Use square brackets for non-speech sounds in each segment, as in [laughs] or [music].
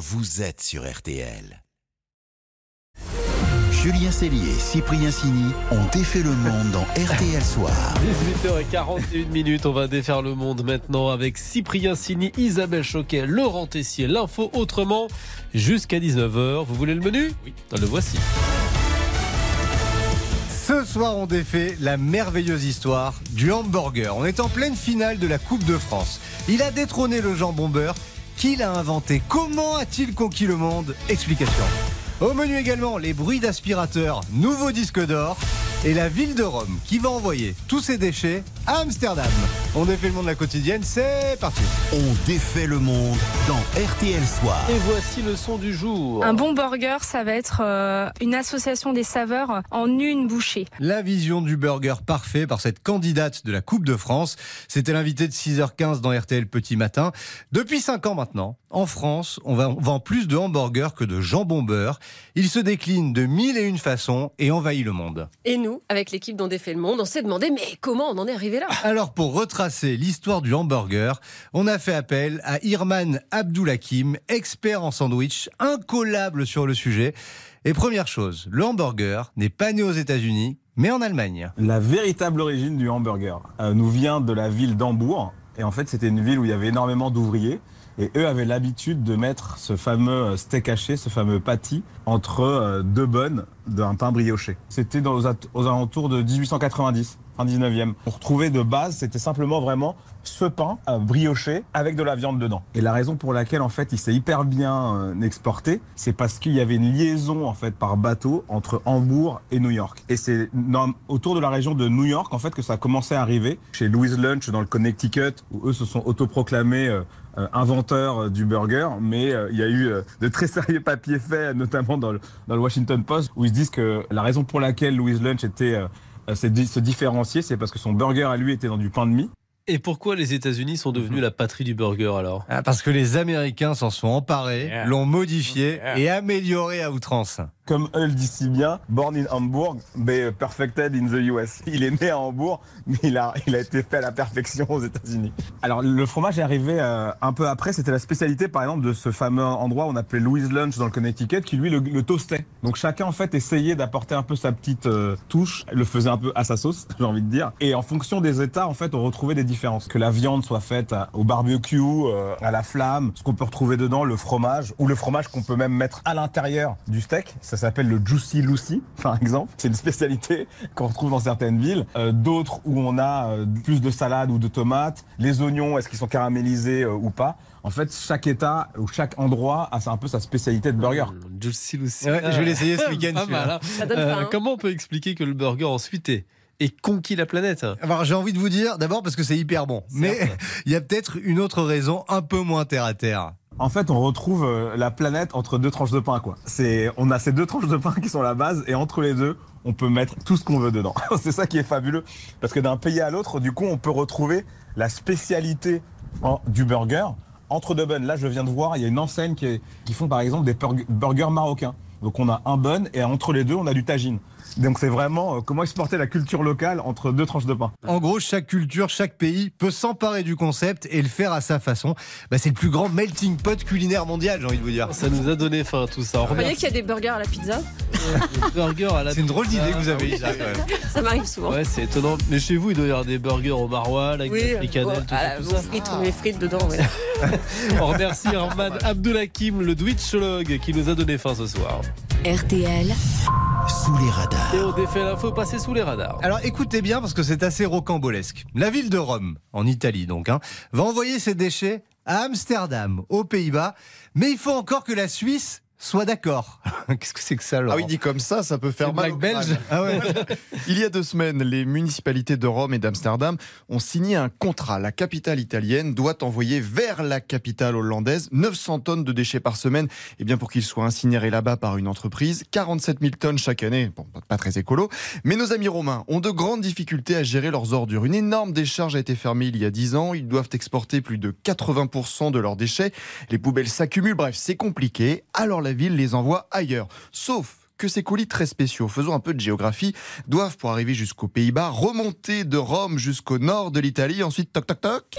vous êtes sur RTL. Julien Cellier et Cyprien Sini ont défait le monde dans RTL Soir. 18h41 minutes, on va défaire le monde maintenant avec Cyprien Sini, Isabelle Choquet, Laurent Tessier, l'info autrement jusqu'à 19h. Vous voulez le menu? Oui. Le voici. Ce soir, on défait la merveilleuse histoire du hamburger. On est en pleine finale de la Coupe de France. Il a détrôné le jambon beurre. Qui l'a inventé? Comment a-t-il conquis le monde? Explication. Au menu également, les bruits d'aspirateur, nouveau disque d'or et la ville de Rome qui va envoyer tous ses déchets à Amsterdam. On défait le monde de la quotidienne, c'est parti. On défait le monde dans RTL Soir. Et voici le son du jour. Un bon burger, ça va être euh, une association des saveurs en une bouchée. La vision du burger parfait par cette candidate de la Coupe de France. C'était l'invité de 6h15 dans RTL Petit Matin. Depuis 5 ans maintenant, en France, on vend plus de hamburgers que de jambon beurre. Il se décline de mille et une façons et envahit le monde. Et nous, avec l'équipe dont défait le monde, on s'est demandé mais comment on en est arrivé là? Alors pour retracer l'histoire du hamburger, on a fait appel à Irman Abdoulakim, expert en sandwich, incollable sur le sujet. Et première chose, le hamburger n'est pas né aux États-Unis, mais en Allemagne. La véritable origine du hamburger euh, nous vient de la ville d'Hambourg. Et en fait, c'était une ville où il y avait énormément d'ouvriers. Et eux avaient l'habitude de mettre ce fameux steak haché, ce fameux patty, entre euh, deux bonnes d'un pain brioché. C'était aux alentours de 1890, fin 19e. On retrouvait de base, c'était simplement vraiment ce pain euh, brioché avec de la viande dedans. Et la raison pour laquelle en fait il s'est hyper bien euh, exporté, c'est parce qu'il y avait une liaison en fait par bateau entre Hambourg et New York. Et c'est autour de la région de New York en fait que ça a commencé à arriver chez Louis Lunch dans le Connecticut où eux se sont autoproclamés euh, inventeurs du burger, mais il y a eu de très sérieux papiers faits, notamment dans le, dans le Washington Post, où ils se disent que la raison pour laquelle Louis Lunch était se différencier, c'est parce que son burger à lui était dans du pain de mie et pourquoi les États-Unis sont devenus mhm. la patrie du burger alors? Ah, Parce que les Américains s'en sont emparés, l'ont modifié et amélioré à outrance comme eux le disent si bien, born in Hamburg, but perfected in the US. Il est né à Hambourg, mais il a, il a été fait à la perfection aux États-Unis. Alors le fromage est arrivé euh, un peu après. C'était la spécialité, par exemple, de ce fameux endroit on appelait Louis Lunch dans le Connecticut, qui lui le, toastait. Donc chacun en fait essayait d'apporter un peu sa petite euh, touche, le faisait un peu à sa sauce, [laughs] j'ai envie de dire. Et en fonction des États, en fait, on retrouvait des Que la viande soit faite au barbecue, euh, à la flamme, ce qu'on peut retrouver dedans, le fromage, ou le fromage qu'on peut même mettre à l'intérieur du steak. Ça s'appelle le Juicy Lucy, [laughs] par exemple. C'est une spécialité qu'on retrouve dans certaines villes. Euh, d'autres où on a euh, plus de salade ou de tomates. Les oignons, est-ce qu'ils sont caramélisés euh, ou pas? En fait, chaque État ou chaque endroit a un peu sa spécialité de burger. Juicy Lucy. je vais l'essayer ce week-end. Hein. comment on peut expliquer que le burger ensuite est et conquis la planète. Alors j'ai envie de vous dire, d'abord parce que c'est hyper bon, mais [laughs] il y a peut-être une autre raison un peu moins terre à terre. En fait, on retrouve euh, la planète entre deux tranches de pain, quoi. C'est, on a ces deux tranches de pain [laughs] qui sont la base, et entre les deux, on peut mettre tout ce qu'on veut dedans. [laughs] c'est ça qui est fabuleux, parce que d'un pays à l'autre, du coup, on peut retrouver la spécialité du burger entre deux buns. Là, je viens de voir, il y a une enseigne qui, qui font par exemple des burgers marocains. Donc on a un bun et entre les deux, on a du tagine. Donc c'est vraiment euh, comment exporter la culture locale entre deux tranches de pain. En gros, chaque culture, chaque pays peut s'emparer du concept et le faire à sa façon. Bah, c'est le plus grand melting pot culinaire mondial, j'ai envie de vous dire. Ça nous a donné faim tout ça. Vous voyez qu'il y a des burgers à la pizza [laughs] C'est une drôle d'idée que vous avez ça, [laughs] ça m'arrive souvent. Ouais, c'est étonnant. Mais chez vous, il doit y avoir des burgers au maroilles avec des fricadelles, tout, ça. Frites, les frites dedans. [laughs] On remercie Armand Abdoulakim, le Twitchologue, qui nous a donné faim ce soir. RTL sous les radars. Et on défait l'info passer sous les radars. Alors écoutez bien parce que c'est assez rocambolesque. La ville de Rome, en Italie donc, hein, va envoyer ses déchets à Amsterdam, aux Pays-Bas. Mais il faut encore que la Suisse Sois d'accord. [laughs] Qu'est-ce que c'est que ça, Laurent Ah oui, dit comme ça, ça peut faire mal. belge. Ah ouais. [laughs] Il y a deux semaines, les municipalités de Rome et d'Amsterdam ont signé un contrat. La capitale italienne doit envoyer vers la capitale hollandaise 900 tonnes de déchets par semaine, et eh bien pour qu'ils soient incinérés là-bas par une entreprise. 47 000 tonnes chaque année. Bon, pas très écolo. Mais nos amis romains ont de grandes difficultés à gérer leurs ordures. Une énorme décharge a été fermée il y a 10 ans. Ils doivent exporter plus de 80% de leurs déchets. Les poubelles s'accumulent. Bref, c'est compliqué. Alors la la ville les envoie ailleurs. Sauf que ces colis très spéciaux, faisons un peu de géographie, doivent, pour arriver jusqu'aux Pays-Bas, remonter de Rome jusqu'au nord de l'Italie, ensuite toc toc toc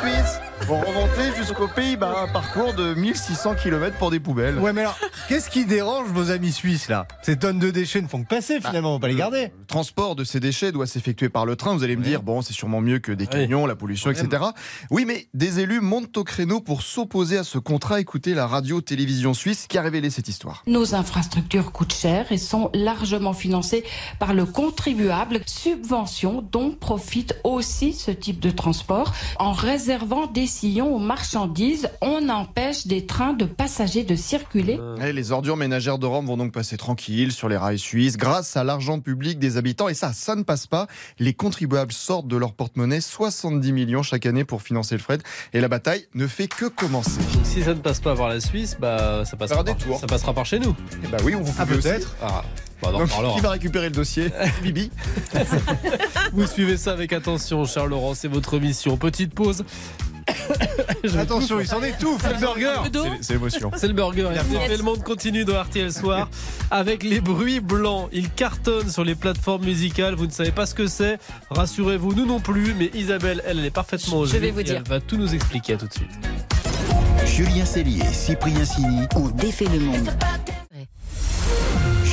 Suisse pour remonter jusqu'aux Pays-Bas. Un parcours de 1600 km pour des poubelles. Ouais, mais alors, qu'est-ce qui dérange vos amis suisses là? Ces tonnes de déchets ne font que passer finalement, on va pas les garder. Le transport de ces déchets doit s'effectuer par le train. Vous allez me dire, bon, c'est sûrement mieux que des camions, la pollution, etc. Oui, mais des élus montent au créneau pour s'opposer à ce contrat. Écoutez la radio-télévision suisse qui a révélé cette histoire. Nos infrastructures coûtent cher et sont largement financées par le contribuable, subvention dont profite aussi ce type de transport. En réservant des sillons aux marchandises, on empêche des trains de passagers de circuler. Et les ordures ménagères de Rome vont donc passer tranquilles sur les rails suisses grâce à l'argent public des habitants. Et ça, ça ne passe pas. Les contribuables sortent de leur porte-monnaie 70 millions chaque année pour financer le fret. Et la bataille ne fait que commencer. Donc, si ça ne passe pas par la Suisse, bah, ça, passera par, tours. ça passera par chez nous. Et bah oui, on vous Ah, peut-être. Bah, Donc, qui va récupérer le dossier [laughs] Bibi. Vous suivez ça avec attention, Charles Laurent, c'est votre mission. Petite pause. [coughs] Je Attention, il s'en étouffe. C'est le burger. C'est l'émotion. C'est le burger. Et le monde continue dans RTL Soir avec les bruits blancs. Ils cartonnent sur les plateformes musicales. Vous ne savez pas ce que c'est. Rassurez-vous, nous non plus. Mais Isabelle, elle, elle est parfaitement au Je jus vais vous dire. Elle va tout nous expliquer. À tout de suite. Julien Cellier, Cyprien Sini On défait le monde.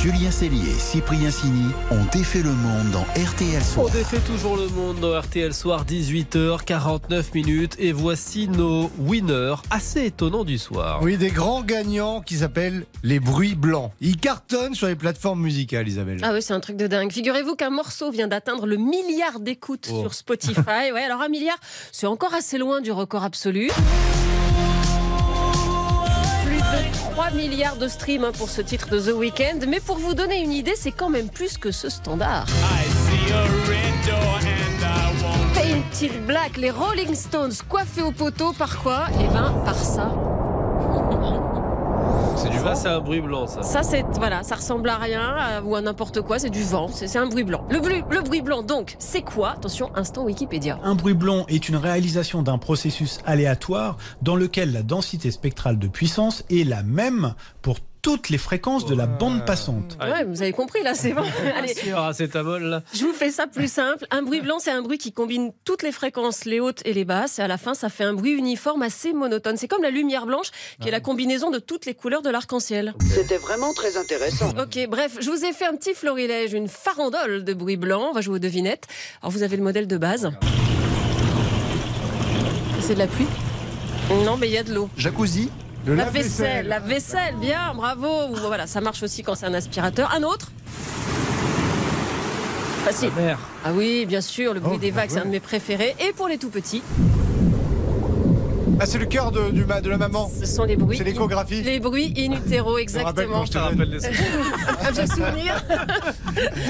Julien Cellier, Cyprien Sini ont défait le monde dans RTL On Soir. défait toujours le monde dans RTL Soir, 18h49 minutes. Et voici nos winners assez étonnants du soir. Oui, des grands gagnants qui s'appellent les bruits blancs. Ils cartonnent sur les plateformes musicales, Isabelle. Ah oui, c'est un truc de dingue. Figurez-vous qu'un morceau vient d'atteindre le milliard d'écoutes Oh. sur Spotify. [laughs] Ouais, alors un milliard, c'est encore assez loin du record absolu. Plus de 3 milliards de streams hein, pour ce titre de The Weeknd. Mais pour vous donner une idée, c'est quand même plus que ce standard. Painted Black, les Rolling Stones coiffés au poteau par quoi? Eh ben, par ça. C'est du vent, c'est un bruit blanc, ça. Ça, c'est voilà, ça ressemble à rien à- ou à n'importe quoi. C'est du vent. C'est c'est un bruit blanc. Le bruit, le bruit blanc. Donc, c'est quoi? Attention, instant Wikipédia. Un bruit blanc est une réalisation d'un processus aléatoire dans lequel la densité spectrale de puissance est la même pour toutes les fréquences de la bande passante. Ouais. Ouais, vous avez compris là, c'est bon. [laughs] Allez, Sur acétamol, là. je vous fais ça plus simple. Un bruit blanc, c'est un bruit qui combine toutes les fréquences, les hautes et les basses, et à la fin, ça fait un bruit uniforme assez monotone. C'est comme la lumière blanche, qui est la combinaison de toutes les couleurs de l'arc-en-ciel. C'était vraiment très intéressant. Ok, bref, je vous ai fait un petit florilège, une farandole de bruit blanc. On va jouer aux devinettes. Alors, vous avez le modèle de base. C'est de la pluie? Non, mais il y a de l'eau. Jacuzzi? La vaisselle, la vaisselle, bien, bravo. Voilà, ça marche aussi quand c'est un aspirateur. Un autre Facile. Ah oui, bien sûr, le bruit Oh, des vagues, c'est un de mes préférés. Et pour les tout petits, Ah, c'est le cœur de, du ma- de la maman. ce sont les bruits. C'est l'échographie. Les bruits in utero, Je rappelle exactement. quand je Je te rappelle les [laughs] Un vieux souvenir.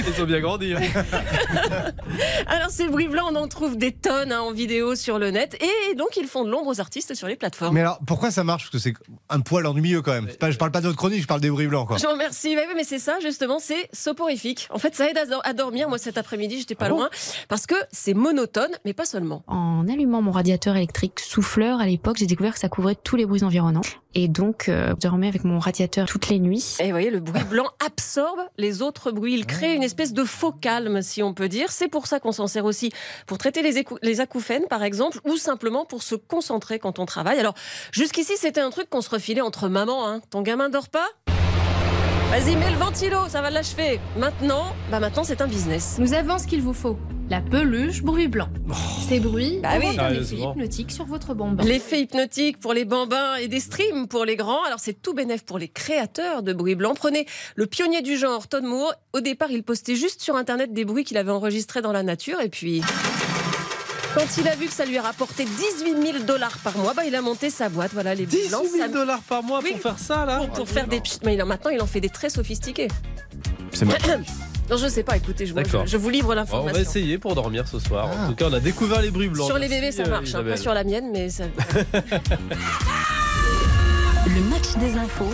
[laughs] Ils ont bien grandi. hein. [laughs] Alors, ces bruits blancs, on en trouve des tonnes hein, en vidéo sur le net. Et donc, ils font de l'ombre aux artistes sur les plateformes. Mais alors, pourquoi ça marche? Parce que c'est un poil en milieu quand même. Pas, je parle pas de notre chronique, je parle des bruits blancs. Quoi. Je vous remercie. Oui, mais c'est ça, justement, c'est soporifique. En fait, ça aide à, do- à dormir. Moi, cet après-midi, j'étais pas Ah bon loin. Parce que c'est monotone, mais pas seulement. En allumant mon radiateur électrique souffleur à l'époque, j'ai découvert que ça couvrait tous les bruits environnants. Et donc, euh, je dormais avec mon radiateur toutes les nuits. Et vous voyez, le bruit blanc absorbe les autres bruits. Il crée une espèce de faux calme, si on peut dire. C'est pour ça qu'on s'en sert aussi pour traiter les, acouphènes, par exemple, ou simplement pour se concentrer quand on travaille. Alors, jusqu'ici, c'était un truc qu'on se refilait entre mamans. Hein. Ton gamin dort pas? Vas-y, mets le ventilo, ça va l'achever. Maintenant, bah maintenant, c'est un business. Nous avons ce qu'il vous faut. La peluche bruit blanc. Ces bruits Bah oui. un effet hypnotique sur votre bambin. L'effet hypnotique pour les bambins et des streams pour les grands. Alors c'est tout bénef pour les créateurs de bruit blanc. Prenez le pionnier du genre, Todd Moore. Au départ, il postait juste sur Internet des bruits qu'il avait enregistrés dans la nature. Et puis, quand il a vu que ça lui a rapporté 18 000 dollars par mois, bah, il a monté sa boîte. Voilà, les bruits 18 blancs. 000 ça- dollars par mois Oui. pour faire ça, là pour, pour faire des... Mais maintenant, il en fait des très sophistiqués. C'est ma- [clears throat] Non, je sais pas. Écoutez, je, moi, je, je vous livre Bon, on va l'information. essayer pour dormir ce soir. En tout cas, on a découvert les bruits blancs. Sur les bébés, ça euh, marche. hein, pas sur la mienne, mais ça... [laughs] Le match des infos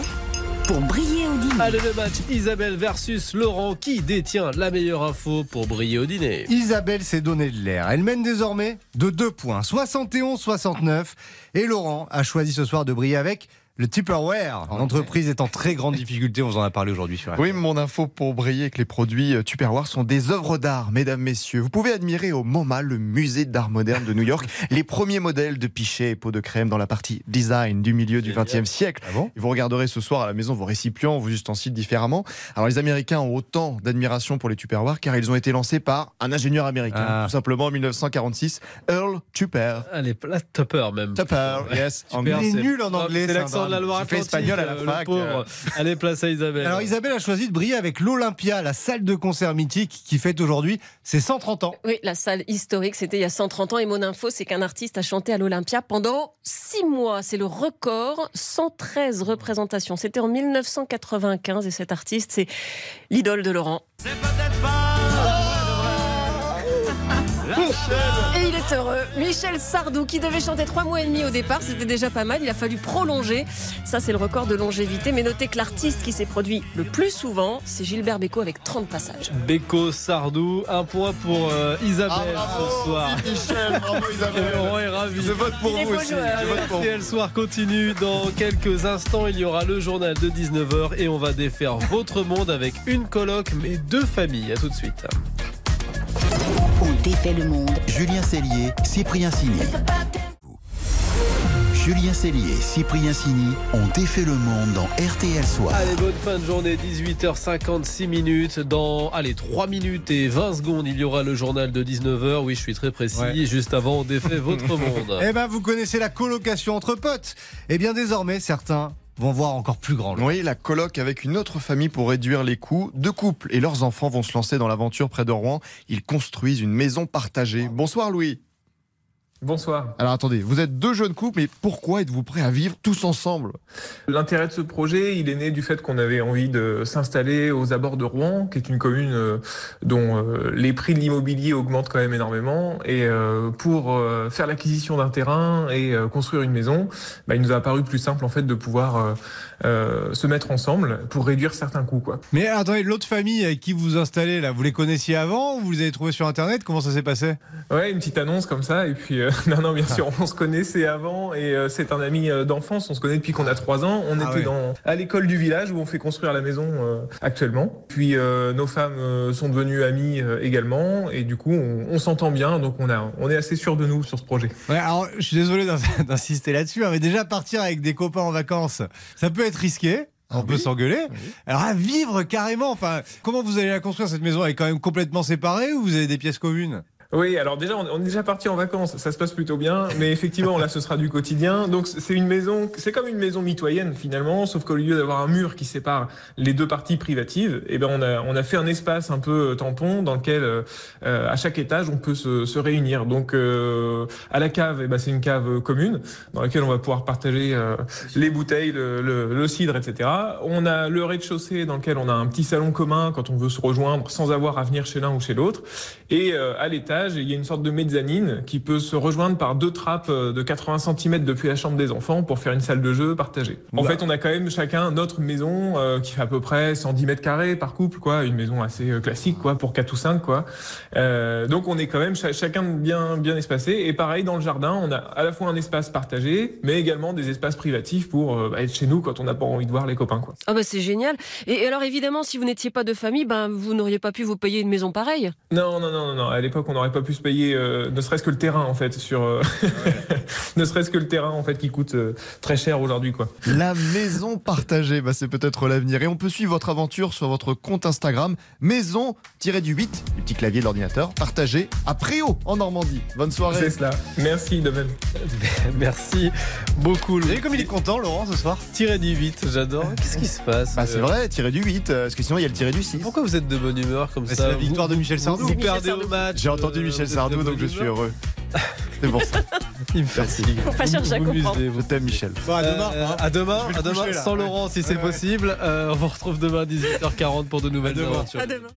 pour briller au dîner. Allez, le match Isabelle versus Laurent. Qui détient la meilleure info pour briller au dîner Isabelle s'est donné de l'air. Elle mène désormais de 2 points, 71-69. Et Laurent a choisi ce soir de briller avec Le Tupperware, l'entreprise est en très grande difficulté, on vous en a parlé aujourd'hui sur Oui, mon info pour briller que les produits euh, Tupperware sont des œuvres d'art, mesdames, messieurs. Vous pouvez admirer au MoMA, le musée d'art moderne de New York, [laughs] les premiers modèles de pichets et pots de crème dans la partie design du milieu du XXe siècle. Ah bon? Et vous regarderez ce soir à la maison vos récipients, vos ustensiles différemment. Alors les Américains ont autant d'admiration pour les Tupperware car ils ont été lancés par un ingénieur américain, Ah. tout simplement en 1946, Earl Tupper. Allez, là, Tupper même. Tupper, yes. Est c'est- nul en anglais, C'est l'accent de la espagnol à la euh, fac, Le pauvre. Allez, place à Isabelle. Alors Isabelle a choisi de briller avec l'Olympia, la salle de concert mythique qui fête aujourd'hui ses 130 ans. Oui, la salle historique, c'était il y a 130 ans. Et mon info, c'est qu'un artiste a chanté à l'Olympia pendant 6 mois. C'est le record, 113 représentations. C'était en 1995 et cet artiste, c'est l'idole de Laurent. Et il est heureux. Michel Sardou, qui devait chanter trois mois et demi au départ, c'était déjà pas mal. Il a fallu prolonger. Ça, c'est le record de longévité. Mais notez que l'artiste qui s'est produit le plus souvent, c'est Gilbert Bécaud avec 30 passages. Beko Sardou, un point pour euh, Isabelle ce soir. Michel, bravo [laughs] Et Laurent est ravi. Je vote pour vous aussi. RTL Soir continue. Dans quelques instants, il y aura le journal de 19h et on va défaire votre monde avec une coloc, mais deux familles. À tout de suite. Défait le monde. Julien Cellier, Cyprien Sini. Julien Cellier et Cyprien Sini ont défait le monde dans RTL Soir. Allez, bonne fin de journée, 18h56 minutes. Dans, allez, 3 minutes et 20 secondes, il y aura le journal de 19h. Oui, je suis très précis. Ouais. Juste avant, on défait votre [laughs] monde. Eh ben vous connaissez la colocation entre potes. Eh bien désormais certains vont voir encore plus grand. Oui, la coloc avec une autre famille pour réduire les coûts. Deux couples et leurs enfants vont se lancer dans l'aventure près de Rouen. Ils construisent une maison partagée. Bonsoir Louis. Bonsoir. Alors attendez, vous êtes deux jeunes couples, mais pourquoi êtes-vous prêts à vivre tous ensemble? L'intérêt de ce projet, il est né du fait qu'on avait envie de s'installer aux abords de Rouen, qui est une commune euh, dont euh, les prix de l'immobilier augmentent quand même énormément. Et euh, pour faire l'acquisition d'un terrain et construire une maison, bah, il nous a paru plus simple en fait de pouvoir se mettre ensemble pour réduire certains coûts. Quoi. Mais attendez, l'autre famille avec qui vous vous installez là, vous les connaissiez avant ou vous les avez trouvés sur internet? Comment ça s'est passé? Ouais, une petite annonce comme ça. Et puis, euh, [laughs] non, non, bien sûr, on se connaissait avant et euh, c'est un ami euh, d'enfance. On se connaît depuis qu'on a trois ans. On Ah était ouais. dans, à l'école du village où on fait construire la maison euh, actuellement. Puis, nos femmes sont devenues amies également et du coup, on, on s'entend bien. Donc, on, a, on est assez sûr de nous sur ce projet. Ouais, alors je suis désolé d'in- [laughs] d'insister là-dessus, hein, mais déjà partir avec des copains en vacances, ça peut être risqué. On peut s'engueuler. Alors à vivre carrément, enfin, comment vous allez la construire cette maison? Elle est quand même complètement séparée ou vous avez des pièces communes? Oui, alors déjà, on est déjà parti en vacances, ça se passe plutôt bien, mais effectivement, là, ce sera du quotidien. Donc, c'est une maison, c'est comme une maison mitoyenne finalement, sauf qu'au lieu d'avoir un mur qui sépare les deux parties privatives, eh ben, on a, on a fait un espace un peu euh, tampon dans lequel, euh, euh, à chaque étage, on peut se, se réunir. Donc, euh, à la cave, eh ben, c'est une cave commune dans laquelle on va pouvoir partager euh, les bouteilles, le, le, le cidre, etc. On a le rez-de-chaussée dans lequel on a un petit salon commun quand on veut se rejoindre sans avoir à venir chez l'un ou chez l'autre. Et euh, à l'étage, il y a une sorte de mezzanine qui peut se rejoindre par deux trappes euh, de 80 cm depuis la chambre des enfants pour faire une salle de jeu partagée. En Bah. fait, on a quand même chacun notre maison euh, qui fait à peu près 110 mètres carrés par couple, quoi, une maison assez euh, classique, quoi, pour 4 ou 5, quoi. Euh, donc on est quand même cha- chacun bien bien espacé. Et pareil dans le jardin, on a à la fois un espace partagé, mais également des espaces privatifs pour euh, bah, être chez nous quand on n'a pas envie de voir les copains, quoi. Ah bah c'est génial. Et et alors évidemment, si vous n'étiez pas de famille, ben vous n'auriez pas pu vous payer une maison pareille? Non, non, non, non, non. À l'époque, on n'aurait pas pu se payer, euh, ne serait-ce que le terrain, en fait, sur, euh, [laughs] ne serait-ce que le terrain, en fait, qui coûte euh, très cher aujourd'hui, quoi. La maison partagée, bah, c'est peut-être l'avenir. Et on peut suivre votre aventure sur votre compte Instagram, maison-du-8, du petit clavier de l'ordinateur, partagé à Préau, en Normandie. Bonne soirée. C'est cela. Merci de même. [laughs] Merci beaucoup. Vous comme il est content, Laurent, ce soir Tiré du 8, j'adore. Qu'est-ce qui se passe Bah, c'est vrai, tiré du 8, euh, parce que sinon il y a le tiré du 6. Pourquoi vous êtes de bonne humeur comme Bah, ça c'est la victoire Vous- de Michel Sardou. Vous Michel perdez au match. J'ai entendu Michel Sardou, donc je suis heureux. C'est pour ça. [laughs] Il me fatigue. Faut pas Vous- chercher à comprendre. Je t'aime, Michel. Bon, à demain. Euh, hein. à demain, à demain coucher, sans. Laurent si c'est Ouais, possible. Euh, on vous retrouve demain 18h40 pour de nouvelles aventures. À demain.